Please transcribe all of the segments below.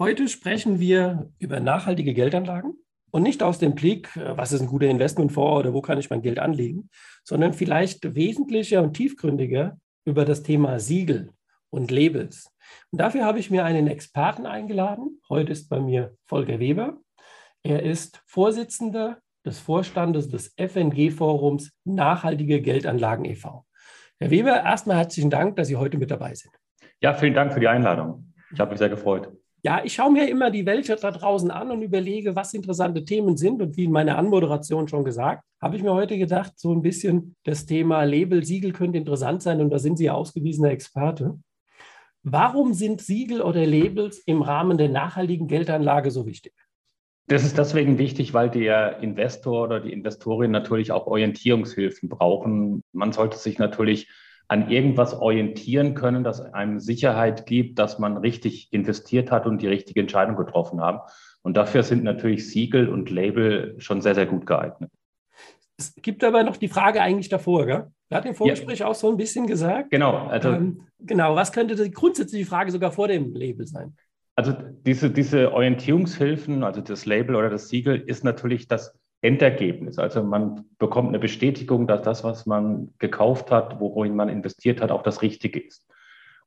Heute sprechen wir über nachhaltige Geldanlagen und nicht aus dem Blick, äh, was ist ein guter Investmentfonds oder wo kann ich mein Geld anlegen, sondern vielleicht wesentlicher und tiefgründiger über das Thema Siegel und Labels. Und dafür habe ich mir einen Experten eingeladen. Heute ist bei mir Volker Weber. Er ist Vorsitzender des Vorstandes des FNG-Forums Nachhaltige Geldanlagen e.V. Herr Weber, erstmal herzlichen Dank, dass Sie heute mit dabei sind. Ja, vielen Dank für die Einladung. Ich habe mich sehr gefreut. Ja, ich schaue mir immer die Welt da draußen an und überlege, was interessante Themen sind. Und wie in meiner Anmoderation schon gesagt, habe ich mir heute gedacht, so ein bisschen das Thema Label, Siegel könnte interessant sein. Und da sind Sie ja ausgewiesener Experte. Warum sind Siegel oder Labels im Rahmen der nachhaltigen Geldanlage so wichtig? Das ist deswegen wichtig, weil der Investor oder die Investorin natürlich auch Orientierungshilfen brauchen. Man sollte sich natürlich an irgendwas orientieren können, das einem Sicherheit gibt, dass man richtig investiert hat und die richtige Entscheidung getroffen haben. Und dafür sind natürlich Siegel und Label schon sehr, sehr gut geeignet. Es gibt aber noch die Frage eigentlich davor, gell? Wir hatten im Vorgespräch ja. auch so ein bisschen gesagt. Genau. Also, ähm, genau, was könnte die grundsätzliche Frage sogar vor dem Label sein? Also diese, diese Orientierungshilfen, also das Label oder das Siegel, ist natürlich das Endergebnis. Also man bekommt eine Bestätigung, dass das, was man gekauft hat, worin man investiert hat, auch das Richtige ist.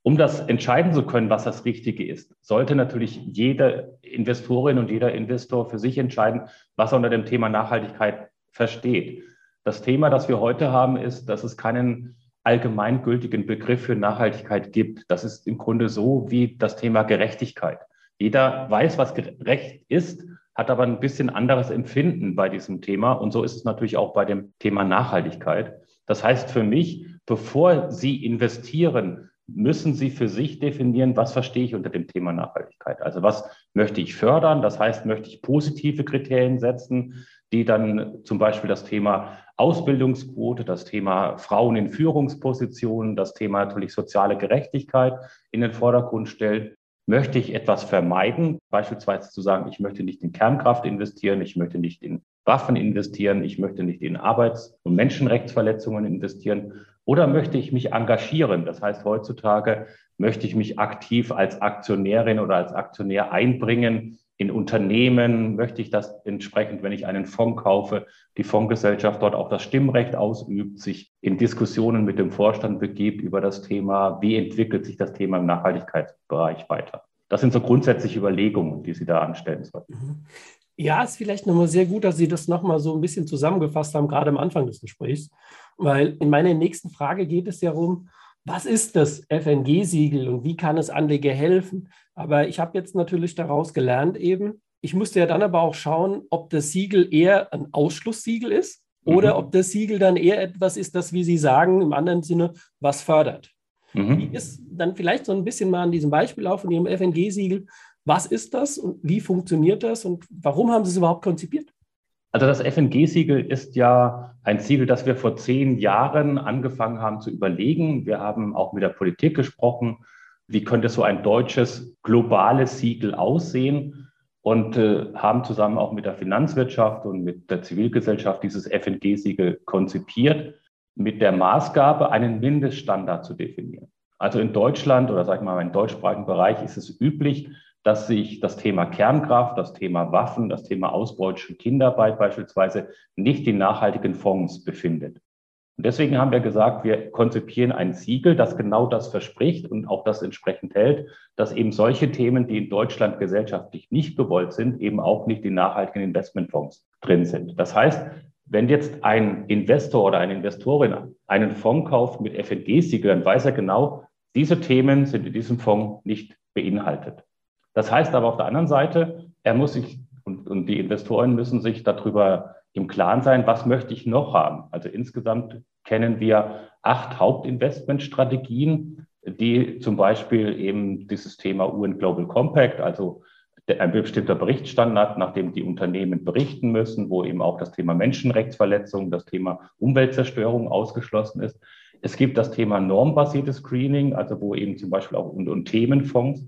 Um das entscheiden zu können, was das Richtige ist, sollte natürlich jede Investorin und jeder Investor für sich entscheiden, was er unter dem Thema Nachhaltigkeit versteht. Das Thema, das wir heute haben, ist, dass es keinen allgemeingültigen Begriff für Nachhaltigkeit gibt. Das ist im Grunde so wie das Thema Gerechtigkeit. Jeder weiß, was gerecht ist, hat aber ein bisschen anderes Empfinden bei diesem Thema. Und so ist es natürlich auch bei dem Thema Nachhaltigkeit. Das heißt für mich, bevor Sie investieren, müssen Sie für sich definieren, was verstehe ich unter dem Thema Nachhaltigkeit. Also was möchte ich fördern? Das heißt, möchte ich positive Kriterien setzen, die dann zum Beispiel das Thema Ausbildungsquote, das Thema Frauen in Führungspositionen, das Thema natürlich soziale Gerechtigkeit in den Vordergrund stellen. Möchte ich etwas vermeiden, beispielsweise zu sagen, ich möchte nicht in Kernkraft investieren, ich möchte nicht in Waffen investieren, ich möchte nicht in Arbeits- und Menschenrechtsverletzungen investieren oder möchte ich mich engagieren? Das heißt, heutzutage möchte ich mich aktiv als Aktionärin oder als Aktionär einbringen in Unternehmen möchte ich das entsprechend, wenn ich einen Fonds kaufe, die Fondsgesellschaft dort auch das Stimmrecht ausübt, sich in Diskussionen mit dem Vorstand begibt über das Thema, wie entwickelt sich das Thema im Nachhaltigkeitsbereich weiter. Das sind so grundsätzliche Überlegungen, die Sie da anstellen sollten. Mhm. Ja, ist vielleicht nochmal sehr gut, dass Sie das nochmal so ein bisschen zusammengefasst haben, gerade am Anfang des Gesprächs, weil in meiner nächsten Frage geht es ja darum, was ist das FNG-Siegel und wie kann es Anleger helfen? Aber ich habe jetzt natürlich daraus gelernt eben, ich musste ja dann aber auch schauen, ob das Siegel eher ein Ausschlusssiegel ist oder mhm. ob das Siegel dann eher etwas ist, das, wie Sie sagen, im anderen Sinne was fördert. Mhm. Wie ist dann vielleicht so ein bisschen mal an diesem Beispiel auf von Ihrem FNG-Siegel, was ist das und wie funktioniert das und warum haben Sie es überhaupt konzipiert? Also das FNG-Siegel ist ja ein Siegel, das wir vor zehn Jahren angefangen haben zu überlegen. Wir haben auch mit der Politik gesprochen, wie könnte so ein deutsches globales Siegel aussehen und äh, haben zusammen auch mit der Finanzwirtschaft und mit der Zivilgesellschaft dieses FNG-Siegel konzipiert, mit der Maßgabe, einen Mindeststandard zu definieren. Also in Deutschland oder sagen wir mal im deutschsprachigen Bereich ist es üblich, dass sich das Thema Kernkraft, das Thema Waffen, das Thema ausbeutische Kinderarbeit beispielsweise nicht in nachhaltigen Fonds befindet. Und deswegen haben wir gesagt, wir konzipieren ein Siegel, das genau das verspricht und auch das entsprechend hält, dass eben solche Themen, die in Deutschland gesellschaftlich nicht gewollt sind, eben auch nicht in nachhaltigen Investmentfonds drin sind. Das heißt, wenn jetzt ein Investor oder eine Investorin einen Fonds kauft mit FNG-Siegel, dann weiß er genau, diese Themen sind in diesem Fonds nicht beinhaltet. Das heißt aber auf der anderen Seite, er muss sich und, und die Investoren müssen sich darüber im Klaren sein, was möchte ich noch haben. Also insgesamt kennen wir acht Hauptinvestmentstrategien, die zum Beispiel eben dieses Thema UN Global Compact, also ein bestimmter Berichtsstandard, nach dem die Unternehmen berichten müssen, wo eben auch das Thema Menschenrechtsverletzung, das Thema Umweltzerstörung ausgeschlossen ist. Es gibt das Thema normbasiertes Screening, also wo eben zum Beispiel auch und, und Themenfonds,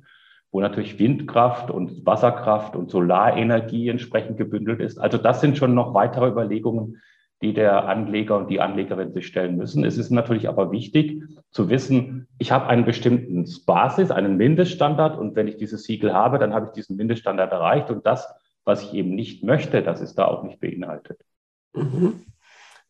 wo natürlich Windkraft und Wasserkraft und Solarenergie entsprechend gebündelt ist. Also das sind schon noch weitere Überlegungen, die der Anleger und die Anlegerin sich stellen müssen. Es ist natürlich aber wichtig zu wissen, ich habe einen bestimmten Basis, einen Mindeststandard und wenn ich dieses Siegel habe, dann habe ich diesen Mindeststandard erreicht und das, was ich eben nicht möchte, das ist da auch nicht beinhaltet. Mhm.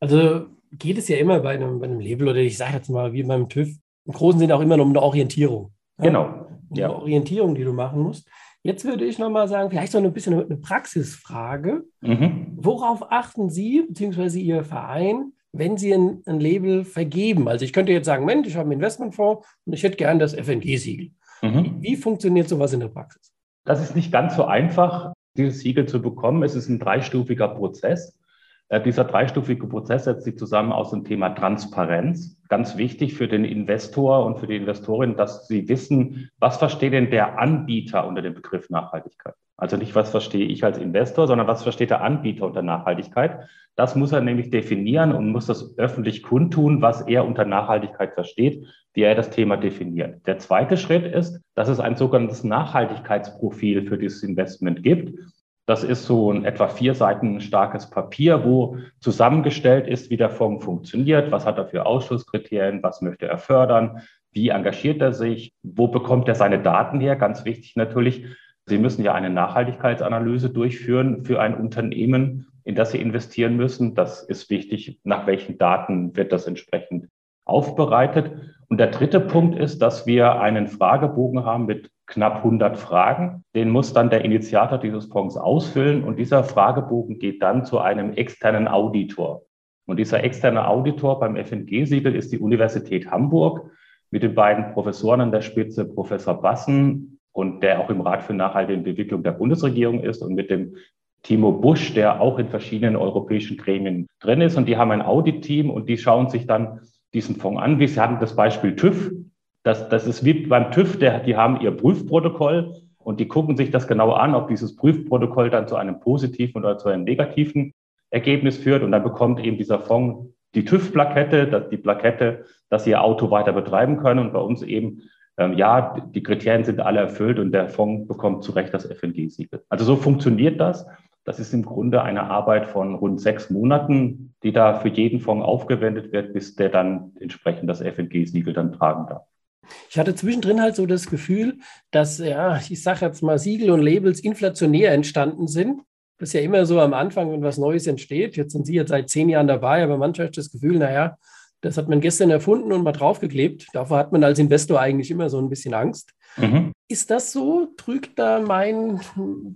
Also geht es ja immer bei einem, bei einem Label oder ich sage jetzt mal wie beim TÜV, im Großen Sinne auch immer um eine Orientierung. Ja? Genau. Ja. Orientierung, die du machen musst. Jetzt würde ich nochmal sagen, vielleicht so ein bisschen eine Praxisfrage. Mhm. Worauf achten Sie bzw. Ihr Verein, wenn Sie ein, ein, Label vergeben? Also ich könnte jetzt sagen, Mensch, ich habe einen Investmentfonds und ich hätte gern das FNG-Siegel. Mhm. Wie funktioniert sowas in der Praxis? Das ist nicht ganz so einfach, dieses Siegel zu bekommen. Es ist ein dreistufiger Prozess. Äh, dieser dreistufige Prozess setzt sich zusammen aus dem Thema Transparenz. Ganz wichtig für den Investor und für die Investorin, dass sie wissen, was versteht denn der Anbieter unter dem Begriff Nachhaltigkeit? Also nicht, was verstehe ich als Investor, sondern was versteht der Anbieter unter Nachhaltigkeit? Das muss er nämlich definieren und muss das öffentlich kundtun, was er unter Nachhaltigkeit versteht, wie er das Thema definiert. Der zweite Schritt ist, dass es ein sogenanntes Nachhaltigkeitsprofil für dieses Investment gibt. Das ist so ein etwa vier Seiten starkes Papier, wo zusammengestellt ist, wie der Fonds funktioniert, was hat er für Ausschusskriterien, was möchte er fördern, wie engagiert er sich, wo bekommt er seine Daten her. Ganz wichtig natürlich, Sie müssen ja eine Nachhaltigkeitsanalyse durchführen für ein Unternehmen, in das Sie investieren müssen. Das ist wichtig, nach welchen Daten wird das entsprechend aufbereitet. Und der dritte Punkt ist, dass wir einen Fragebogen haben mit knapp 100 Fragen. Den muss dann der Initiator dieses Fonds ausfüllen und dieser Fragebogen geht dann zu einem externen Auditor. Und dieser externe Auditor beim FNG-Siegel ist die Universität Hamburg mit den beiden Professoren an der Spitze, Professor Bassen und der auch im Rat für nachhaltige Entwicklung der Bundesregierung ist und mit dem Timo Busch, der auch in verschiedenen europäischen Gremien drin ist. Und die haben ein Audit-Team und die schauen sich dann diesen Fonds an. Wie Sie hatten das Beispiel TÜV. Das, das ist wie beim TÜV, der, die haben ihr Prüfprotokoll und die gucken sich das genau an, ob dieses Prüfprotokoll dann zu einem positiven oder zu einem negativen Ergebnis führt. Und dann bekommt eben dieser Fonds die TÜV-Plakette, die Plakette, dass sie ihr Auto weiter betreiben können. Und bei uns eben, ähm, ja, die Kriterien sind alle erfüllt und der Fonds bekommt zu Recht das FNG-Siegel. Also so funktioniert das. Das ist im Grunde eine Arbeit von rund sechs Monaten, die da für jeden Fonds aufgewendet wird, bis der dann entsprechend das FNG-Siegel dann tragen darf. Ich hatte zwischendrin halt so das Gefühl, dass, ja, ich sage jetzt mal, Siegel und Labels inflationär entstanden sind. Das ist ja immer so am Anfang, wenn was Neues entsteht. Jetzt sind Sie jetzt seit zehn Jahren dabei, aber manchmal hat das Gefühl, naja, das hat man gestern erfunden und mal draufgeklebt. Davor hat man als Investor eigentlich immer so ein bisschen Angst. Mhm. Ist das so? Trügt da mein,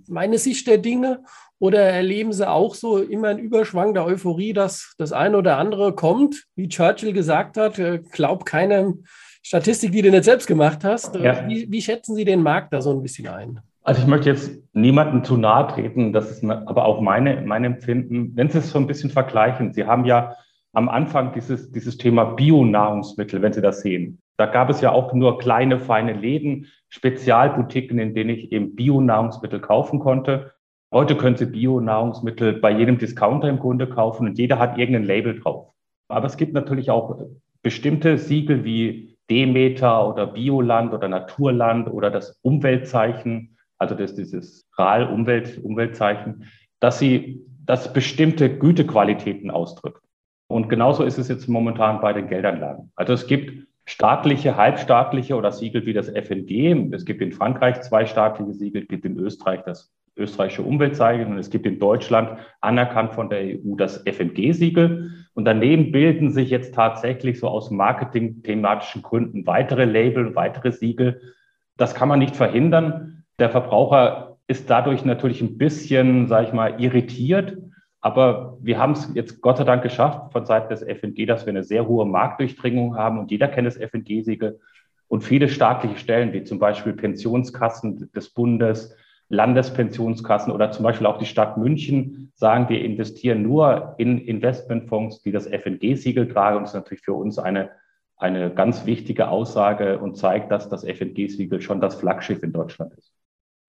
meine Sicht der Dinge? Oder erleben Sie auch so immer einen Überschwang der Euphorie, dass das eine oder andere kommt? Wie Churchill gesagt hat, äh, glaub keine Statistik, die du nicht selbst gemacht hast. Ja. Wie, wie, schätzen Sie den Markt da so ein bisschen ein? Also ich möchte jetzt niemandem zu nahe treten, das ist aber auch meine, mein Empfinden. Wenn Sie es so ein bisschen vergleichen, Sie haben ja am Anfang dieses, dieses Thema Bio-Nahrungsmittel, wenn Sie das sehen. Da gab es ja auch nur kleine, feine Läden, Spezialboutiquen, in denen ich eben Bio-Nahrungsmittel kaufen konnte. Heute können Sie Bio-Nahrungsmittel bei jedem Discounter im Grunde kaufen und jeder hat irgendein Label drauf. Aber es gibt natürlich auch bestimmte Siegel wie Demeter oder Bioland oder Naturland oder das Umweltzeichen, also das, dieses RAL-Umwelt, dass sie das bestimmte Gütequalitäten ausdrückt. Und genauso ist es jetzt momentan bei den Geldanlagen. Also es gibt staatliche, halbstaatliche oder Siegel wie das FNG. Es gibt in Frankreich zwei staatliche Siegel, es gibt in Österreich das österreichische Umweltzeichen und es gibt in Deutschland anerkannt von der EU das FNG-Siegel. Und daneben bilden sich jetzt tatsächlich so aus marketingthematischen Gründen weitere Label, weitere Siegel. Das kann man nicht verhindern. Der Verbraucher ist dadurch natürlich ein bisschen, sage ich mal, irritiert. Aber wir haben es jetzt Gott sei Dank geschafft von Seiten des FNG, dass wir eine sehr hohe Marktdurchdringung haben und jeder kennt das FNG-Siegel. Und viele staatliche Stellen, wie zum Beispiel Pensionskassen des Bundes, Landespensionskassen oder zum Beispiel auch die Stadt München sagen, wir investieren nur in Investmentfonds, die das FNG-Siegel tragen. Und das ist natürlich für uns eine, eine ganz wichtige Aussage und zeigt, dass das FNG-Siegel schon das Flaggschiff in Deutschland ist.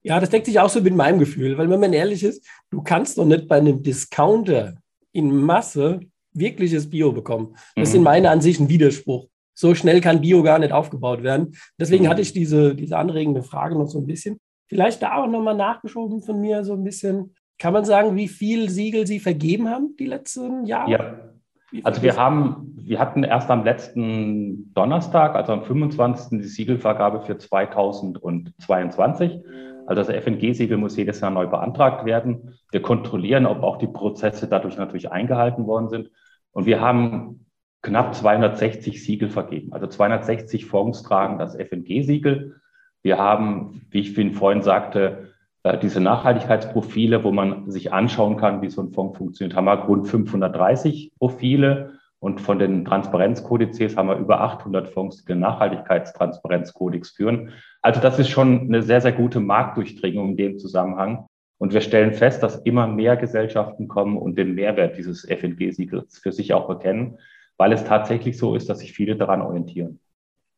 Ja, das deckt sich auch so mit meinem Gefühl, weil wenn man ehrlich ist, du kannst doch nicht bei einem Discounter in Masse wirkliches Bio bekommen. Das ist in mhm. meiner Ansicht ein Widerspruch. So schnell kann Bio gar nicht aufgebaut werden. Deswegen mhm. hatte ich diese, diese anregende Frage noch so ein bisschen. Vielleicht da auch nochmal nachgeschoben von mir so ein bisschen. Kann man sagen, wie viel Siegel Sie vergeben haben die letzten Jahre? Ja. Also wir haben, wir hatten erst am letzten Donnerstag, also am 25. die Siegelvergabe für 2022. Also das FNG-Siegel muss jedes Jahr neu beantragt werden. Wir kontrollieren, ob auch die Prozesse dadurch natürlich eingehalten worden sind. Und wir haben knapp 260 Siegel vergeben. Also 260 Fonds tragen das FNG-Siegel. Wir haben, wie ich vorhin sagte, äh, diese Nachhaltigkeitsprofile, wo man sich anschauen kann, wie so ein Fonds funktioniert, haben wir rund 530 Profile. Und von den Transparenzkodizes haben wir über 800 Fonds, die den Nachhaltigkeitstransparenzkodex führen. Also das ist schon eine sehr, sehr gute Marktdurchdringung in dem Zusammenhang. Und wir stellen fest, dass immer mehr Gesellschaften kommen und den Mehrwert dieses FNG-Siegels für sich auch erkennen, weil es tatsächlich so ist, dass sich viele daran orientieren.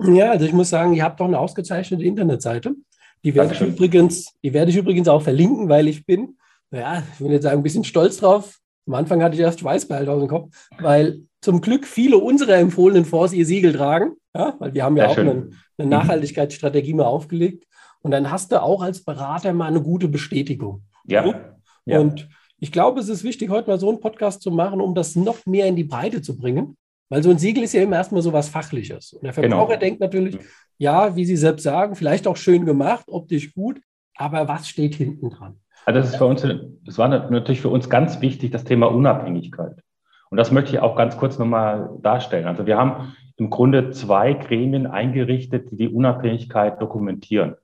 Ja, also ich muss sagen, ihr habt doch eine ausgezeichnete Internetseite. Die werde, ich übrigens, die werde ich übrigens auch verlinken, weil ich bin, ja, ich will jetzt sagen, ein bisschen stolz drauf. Am Anfang hatte ich erst Schweißbehalt aus dem Kopf, weil zum Glück viele unserer empfohlenen Fonds ihr Siegel tragen, ja, weil wir haben ja Sehr auch eine, eine, mhm. Nachhaltigkeitsstrategie mal aufgelegt. Und dann hast du auch als Berater mal eine gute Bestätigung. Ja. ja. Und ich glaube, es ist wichtig, heute mal so einen Podcast zu machen, um das noch mehr in die Breite zu bringen. Weil so ein Siegel ist ja immer erstmal so was Fachliches. Und der genau. Verbraucher genau. denkt natürlich, ja, wie Sie selbst sagen, vielleicht auch schön gemacht, optisch gut, aber was steht hinten dran? Also das ist für uns, das war natürlich für uns ganz wichtig, das Thema Unabhängigkeit. Und das möchte ich auch ganz kurz nochmal darstellen. Also wir haben im Grunde zwei Gremien eingerichtet, die die Unabhängigkeit dokumentieren.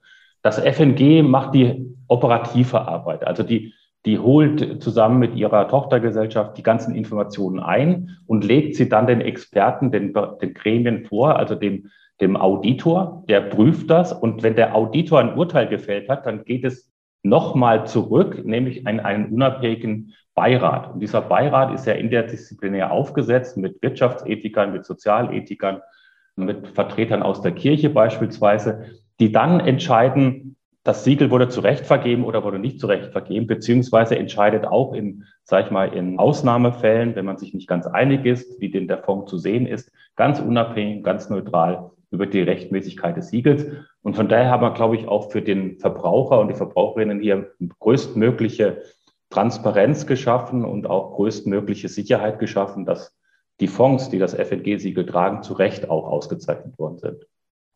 Das FNG macht die operative Arbeit, also die die holt zusammen mit ihrer Tochtergesellschaft die ganzen Informationen ein und legt sie dann den Experten, den, den Gremien vor, also dem, dem Auditor, der prüft das. Und wenn der Auditor ein Urteil gefällt hat, dann geht es nochmal zurück, nämlich an einen unabhängigen Beirat. Und dieser Beirat ist ja interdisziplinär aufgesetzt mit Wirtschaftsethikern, mit Sozialethikern, mit Vertretern aus der Kirche beispielsweise, die dann entscheiden, das Siegel wurde zu Recht vergeben oder wurde nicht zu Recht vergeben, beziehungsweise entscheidet auch in, sag ich mal, in Ausnahmefällen, wenn man sich nicht ganz einig ist, wie denn der Fonds zu sehen ist, ganz unabhängig, ganz neutral über die Rechtmäßigkeit des Siegels. Und von daher haben wir, glaube ich, auch für den Verbraucher und die Verbraucherinnen hier größtmögliche Transparenz geschaffen und auch größtmögliche Sicherheit geschaffen, dass die Fonds, die das FNG-Siegel tragen, zu Recht auch ausgezeichnet worden sind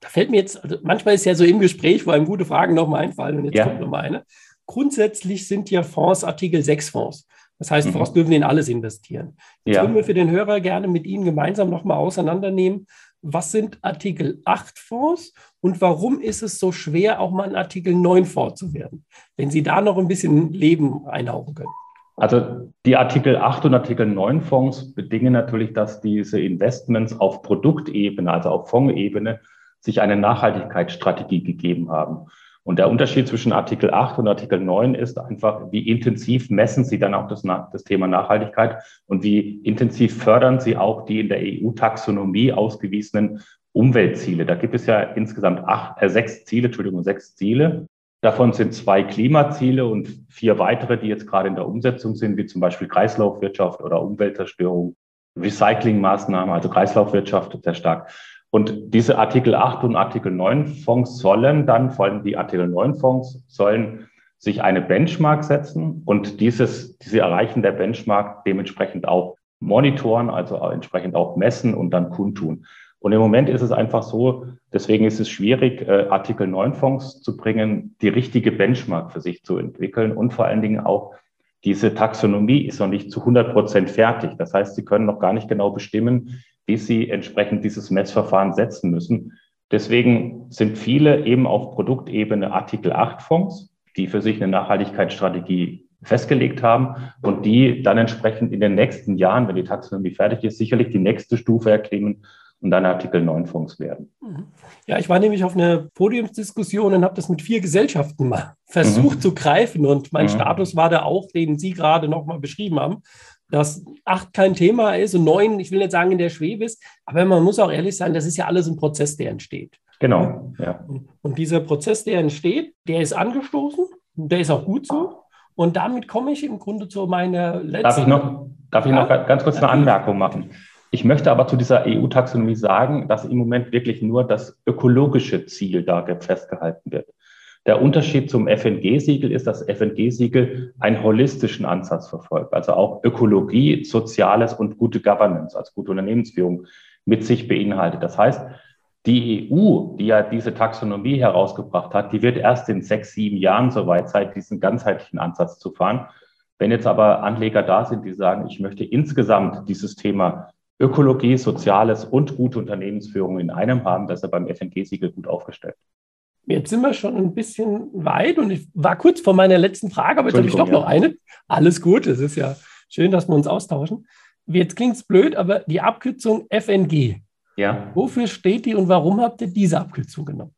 da fällt mir jetzt, also manchmal ist ja so im Gespräch, wo einem gute Fragen nochmal einfallen und jetzt ja. kommt nochmal eine. Grundsätzlich sind ja Fonds Artikel 6 Fonds. Das heißt, mhm. Fonds dürfen in alles investieren. Jetzt ja. würden wir für den Hörer gerne mit Ihnen gemeinsam nochmal auseinandernehmen, was sind Artikel 8 Fonds und warum ist es so schwer, auch mal ein Artikel 9 Fonds zu werden? Wenn Sie da noch ein bisschen Leben einhauchen können. Also die Artikel 8 und Artikel 9 Fonds bedingen natürlich, dass diese Investments auf Produktebene, also auf Fondsebene, sich eine Nachhaltigkeitsstrategie gegeben haben. Und der Unterschied zwischen Artikel 8 und Artikel 9 ist einfach, wie intensiv messen Sie dann auch das, das Thema Nachhaltigkeit und wie intensiv fördern Sie auch die in der EU-Taxonomie ausgewiesenen Umweltziele. Da gibt es ja insgesamt acht, äh, sechs Ziele, Entschuldigung, sechs Ziele. Davon sind zwei Klimaziele und vier weitere, die jetzt gerade in der Umsetzung sind, wie zum Beispiel Kreislaufwirtschaft oder Umweltzerstörung, Recyclingmaßnahmen, also Kreislaufwirtschaft sehr stark. Und diese Artikel 8 und Artikel 9 Fonds sollen dann, vor allem die Artikel 9 Fonds, sollen sich eine Benchmark setzen und dieses, diese Erreichen der Benchmark dementsprechend auch monitoren, also entsprechend auch messen und dann kundtun. Und im Moment ist es einfach so, deswegen ist es schwierig, äh, Artikel 9 Fonds zu bringen, die richtige Benchmark für sich zu entwickeln und vor allen Dingen auch diese Taxonomie ist noch nicht zu 100 Prozent fertig. Das heißt, Sie können noch gar nicht genau bestimmen, wie sie entsprechend dieses Messverfahren setzen müssen. Deswegen sind viele eben auf Produktebene Artikel 8 Fonds, die für sich eine Nachhaltigkeitsstrategie festgelegt haben und die dann entsprechend in den nächsten Jahren, wenn die Taxonomie fertig ist, sicherlich die nächste Stufe erklimmen und dann Artikel 9 Fonds werden. Mhm. Ja, ich war nämlich auf einer Podiumsdiskussion und habe das mit vier Gesellschaften mal versucht mhm. zu greifen und mein mhm. Status war da auch, den Sie gerade noch mal beschrieben haben dass acht kein Thema ist und neun, ich will nicht sagen, in der Schwebe ist, aber man muss auch ehrlich sein, das ist ja alles ein Prozess, der entsteht. Genau, ja. Und dieser Prozess, der entsteht, der ist angestoßen Der ist auch gut so. Und damit komme ich im Grunde zu meiner letzten. Darf ich noch, darf ich noch ganz kurz eine Anmerkung machen? Ich möchte aber zu dieser EU-Taxonomie sagen, dass im Moment wirklich nur das ökologische Ziel da festgehalten wird. Der Unterschied zum FNG-Siegel ist, dass FNG-Siegel einen holistischen Ansatz verfolgt, also auch Ökologie, Soziales und gute Governance, also gute Unternehmensführung mit sich beinhaltet. Das heißt, die EU, die ja diese Taxonomie herausgebracht hat, die wird erst in sechs, sieben Jahren soweit sein, diesen ganzheitlichen Ansatz zu fahren. Wenn jetzt aber Anleger da sind, die sagen, ich möchte insgesamt dieses Thema Ökologie, Soziales und gute Unternehmensführung in einem haben, das er beim FNG-Siegel gut aufgestellt. Jetzt sind wir schon ein bisschen weit und ich war kurz vor meiner letzten Frage, aber jetzt habe ich doch ja. noch eine. Alles gut, es ist ja schön, dass wir uns austauschen. Jetzt klingt es blöd, aber die Abkürzung FNG, ja. Wofür steht die und warum habt ihr diese Abkürzung genommen?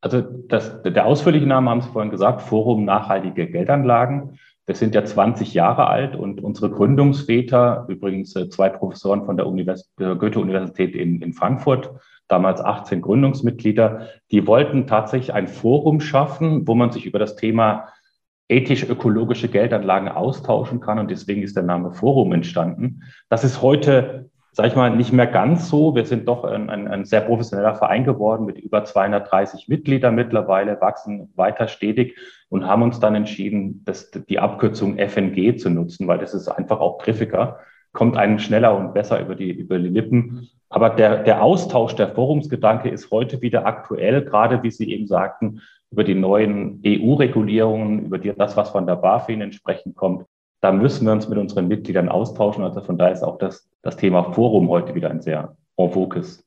Also das, der ausführliche Name haben Sie vorhin gesagt, Forum Nachhaltige Geldanlagen. Wir sind ja 20 Jahre alt und unsere Gründungsväter, übrigens äh, zwei Professoren von der Univers Goethe-Universität in, in Frankfurt, damals 18 Gründungsmitglieder, die wollten tatsächlich ein Forum schaffen, wo man sich über das Thema ethisch-ökologische Geldanlagen austauschen kann. Und deswegen ist der Name Forum entstanden. Das ist heute sage ich mal, nicht mehr ganz so. Wir sind doch ein, ein, ein, sehr professioneller Verein geworden mit über 230 Mitgliedern mittlerweile, wachsen weiter stetig und haben uns dann entschieden, das, die Abkürzung FNG zu nutzen, weil das ist einfach auch griffiger, kommt einem schneller und besser über die, über die Lippen. Aber der, der Austausch, der Forumsgedanke ist heute wieder aktuell, gerade wie Sie eben sagten, über die neuen EU-Regulierungen, über die, das, was von der BaFin entsprechend kommt da müssen wir uns mit unseren Mitgliedern austauschen. Also von daher ist auch das, das Thema Forum heute wieder ein sehr en focus.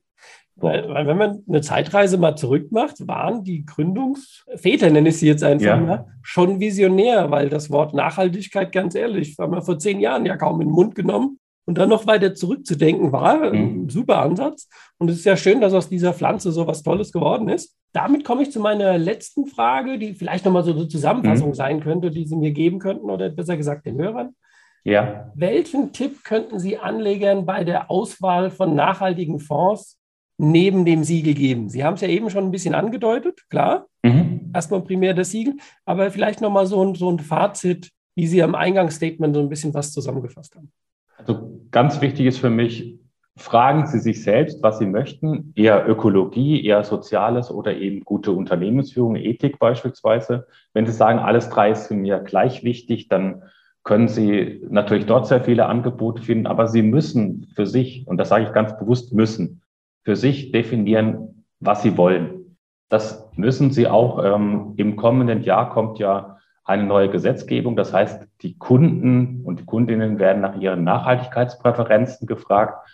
Weil, weil, wenn man eine Zeitreise mal zurück macht, waren die Gründungsväter, nenne ich sie jetzt einfach ja. mal, schon visionär, weil das Wort Nachhaltigkeit, ganz ehrlich, haben wir vor zehn Jahren ja kaum in den Mund genommen. Und dann noch weiter zurückzudenken, war ein mhm. super Ansatz. Und es ist ja schön, dass aus dieser Pflanze so was Tolles geworden ist. Damit komme ich zu meiner letzten Frage, die vielleicht nochmal so eine Zusammenfassung mhm. sein könnte, die Sie mir geben könnten oder besser gesagt den Hörern. Ja. Welchen Tipp könnten Sie Anlegern bei der Auswahl von nachhaltigen Fonds neben dem Siegel geben? Sie haben es ja eben schon ein bisschen angedeutet, klar. Mhm. Erstmal primär das Siegel, aber vielleicht nochmal so ein, so ein Fazit, wie Sie am Eingangsstatement so ein bisschen was zusammengefasst haben. Also ganz wichtig ist für mich, fragen Sie sich selbst, was Sie möchten, eher Ökologie, eher Soziales oder eben gute Unternehmensführung, Ethik beispielsweise. Wenn Sie sagen, alles drei ist für mir gleich wichtig, dann können Sie natürlich dort sehr viele Angebote finden, aber Sie müssen für sich, und das sage ich ganz bewusst, müssen, für sich definieren, was Sie wollen. Das müssen Sie auch. Ähm, Im kommenden Jahr kommt ja eine neue Gesetzgebung. Das heißt, die Kunden und die Kundinnen werden nach ihren Nachhaltigkeitspräferenzen gefragt.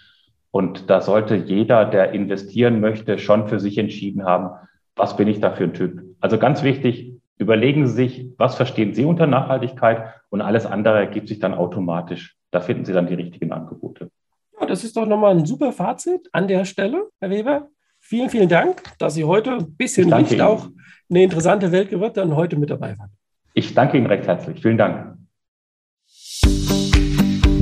Und da sollte jeder, der investieren möchte, schon für sich entschieden haben, was bin ich da für ein Typ. Also ganz wichtig, überlegen Sie sich, was verstehen Sie unter Nachhaltigkeit und alles andere ergibt sich dann automatisch. Da finden Sie dann die richtigen Angebote. Ja, das ist doch nochmal ein super Fazit an der Stelle, Herr Weber. Vielen, vielen Dank, dass Sie heute ein bisschen Licht Ihnen. auch eine interessante Welt gewirkt und heute mit dabei waren. Ich danke Ihnen recht herzlich. Vielen Dank.